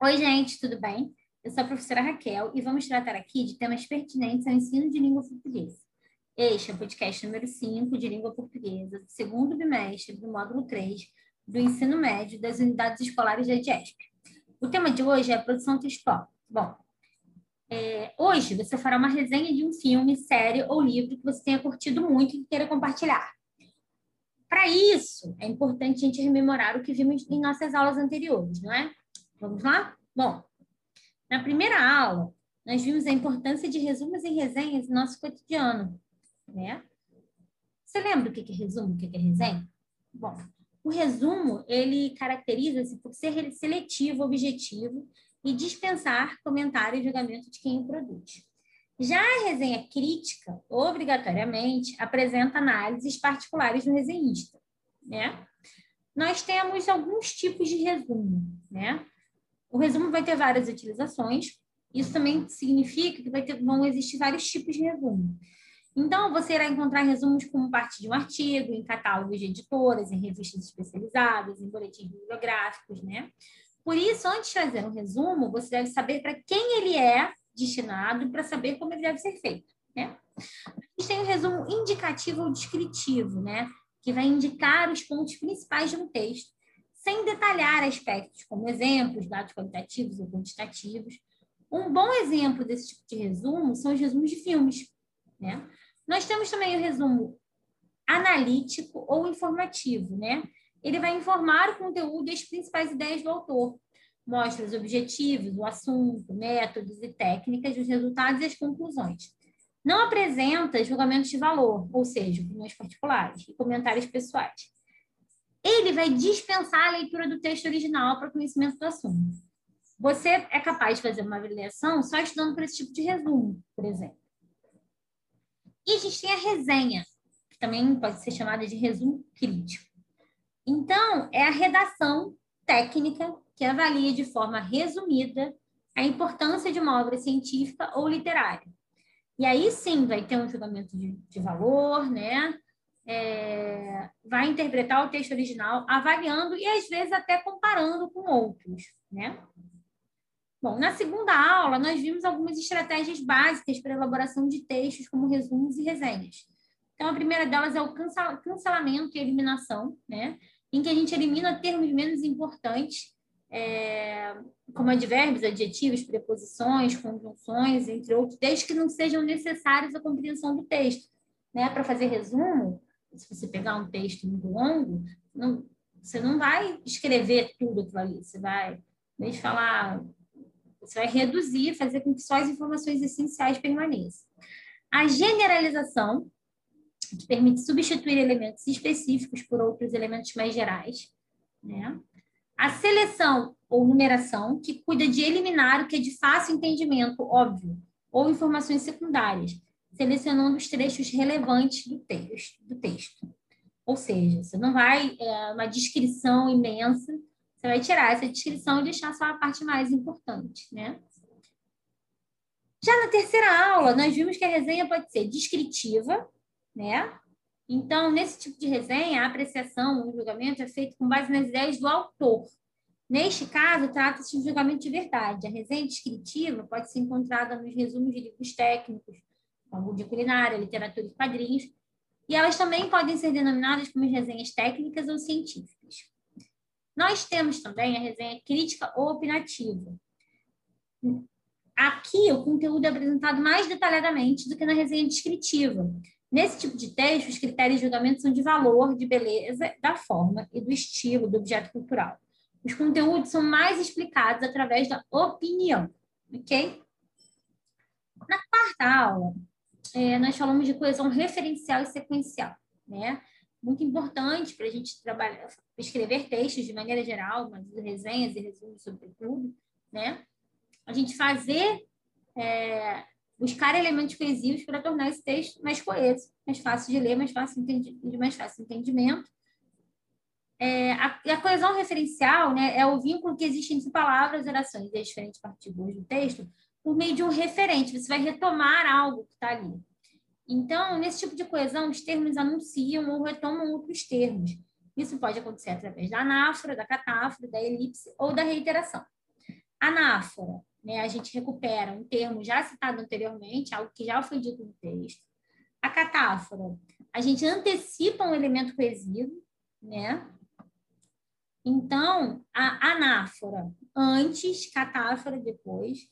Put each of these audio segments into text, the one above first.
Oi, gente, tudo bem? Eu sou a professora Raquel e vamos tratar aqui de temas pertinentes ao ensino de língua portuguesa. Este é o podcast número 5 de língua portuguesa, do segundo bimestre do módulo 3 do ensino médio das unidades escolares da EDESP. O tema de hoje é a produção textual. Bom, é, hoje você fará uma resenha de um filme, série ou livro que você tenha curtido muito e queira compartilhar. Para isso, é importante a gente rememorar o que vimos em nossas aulas anteriores, não é? Vamos lá? Bom, na primeira aula, nós vimos a importância de resumos e resenhas no nosso cotidiano, né? Você lembra o que é resumo, o que é resenha? Bom, o resumo, ele caracteriza-se por ser seletivo, objetivo e dispensar comentário e julgamento de quem o produz. Já a resenha crítica, obrigatoriamente, apresenta análises particulares do resenhista, né? Nós temos alguns tipos de resumo, né? O resumo vai ter várias utilizações, isso também significa que ter, vão existir vários tipos de resumo. Então, você irá encontrar resumos como parte de um artigo, em catálogos de editoras, em revistas especializadas, em boletins bibliográficos, né? Por isso, antes de fazer um resumo, você deve saber para quem ele é destinado para saber como ele deve ser feito. Né? A gente tem o um resumo indicativo ou descritivo, né? que vai indicar os pontos principais de um texto, sem detalhar aspectos como exemplos, dados qualitativos ou quantitativos. Um bom exemplo desse tipo de resumo são os resumos de filmes. Né? Nós temos também o resumo analítico ou informativo. Né? Ele vai informar o conteúdo e as principais ideias do autor, mostra os objetivos, o assunto, métodos e técnicas, os resultados e as conclusões. Não apresenta julgamentos de valor, ou seja, opiniões particulares e comentários pessoais. Ele vai dispensar a leitura do texto original para conhecimento do assunto. Você é capaz de fazer uma avaliação só estudando por esse tipo de resumo, por exemplo. E a gente tem a resenha, que também pode ser chamada de resumo crítico. Então, é a redação técnica que avalia de forma resumida a importância de uma obra científica ou literária. E aí sim vai ter um julgamento de, de valor, né? É, vai interpretar o texto original, avaliando e às vezes até comparando com outros, né? Bom, na segunda aula, nós vimos algumas estratégias básicas para elaboração de textos, como resumos e resenhas. Então, a primeira delas é o cancelamento e eliminação, né? Em que a gente elimina termos menos importantes é, como advérbios, adjetivos, preposições, conjunções, entre outros, desde que não sejam necessários à compreensão do texto. Né? Para fazer resumo, se você pegar um texto muito longo, não, você não vai escrever tudo aquilo ali, você vai, falar, você vai reduzir, fazer com que só as informações essenciais permaneçam. A generalização, que permite substituir elementos específicos por outros elementos mais gerais, né? A seleção ou numeração, que cuida de eliminar o que é de fácil entendimento, óbvio, ou informações secundárias, selecionando os trechos relevantes do texto. Do texto. Ou seja, você não vai, é, uma descrição imensa, você vai tirar essa descrição e deixar só a parte mais importante, né? Já na terceira aula, nós vimos que a resenha pode ser descritiva, né? Então, nesse tipo de resenha, a apreciação, o julgamento é feito com base nas ideias do autor. Neste caso, trata-se de um julgamento de verdade. A resenha descritiva pode ser encontrada nos resumos de livros técnicos, como de culinária, literatura e quadrinhos, e elas também podem ser denominadas como resenhas técnicas ou científicas. Nós temos também a resenha crítica ou opinativa. Aqui, o conteúdo é apresentado mais detalhadamente do que na resenha descritiva, Nesse tipo de texto, os critérios de julgamento são de valor, de beleza, da forma e do estilo do objeto cultural. Os conteúdos são mais explicados através da opinião, ok? Na quarta aula, é, nós falamos de coesão referencial e sequencial, né? Muito importante para a gente trabalhar, escrever textos de maneira geral, mas resenhas e resumos sobretudo, né? A gente fazer é, buscar elementos coesivos para tornar esse texto mais coeso, mais fácil de ler, mais fácil de mais fácil entendimento. É, a, a, coesão referencial né, é o vínculo que existe entre palavras, orações e as diferentes partículas do texto por meio de um referente. Você vai retomar algo que está ali. Então, nesse tipo de coesão, os termos anunciam ou retomam outros termos. Isso pode acontecer através da anáfora, da catáfora, da elipse ou da reiteração. Anáfora, né? A gente recupera um termo já citado anteriormente, algo que já foi dito no texto. A catáfora, a gente antecipa um elemento coesivo, né? Então, a anáfora antes, catáfora depois.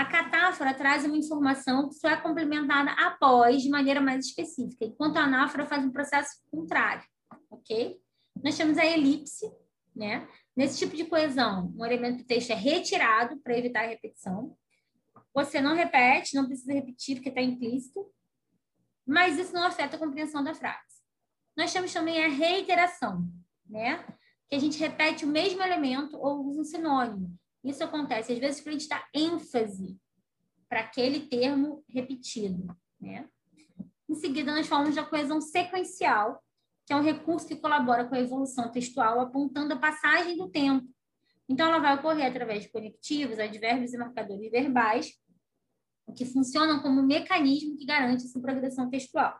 A catáfora traz uma informação que só é complementada após, de maneira mais específica, enquanto a anáfora faz um processo contrário, ok? Nós temos a elipse, né? Nesse tipo de coesão, um elemento do texto é retirado para evitar a repetição. Você não repete, não precisa repetir porque está implícito, mas isso não afeta a compreensão da frase. Nós temos também a reiteração, né? Que a gente repete o mesmo elemento ou usa um sinônimo. Isso acontece às vezes para a gente dar ênfase para aquele termo repetido, né? Em seguida, nós falamos da coesão sequencial, que é um recurso que colabora com a evolução textual, apontando a passagem do tempo. Então, ela vai ocorrer através de conectivos, advérbios e marcadores verbais, que funcionam como um mecanismo que garante essa progressão textual.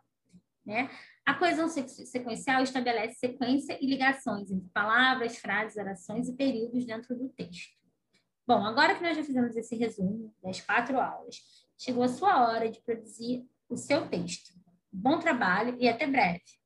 Né? A coesão sequencial estabelece sequência e ligações entre palavras, frases, orações e períodos dentro do texto. Bom, agora que nós já fizemos esse resumo das quatro aulas, chegou a sua hora de produzir o seu texto. Bom trabalho e até breve!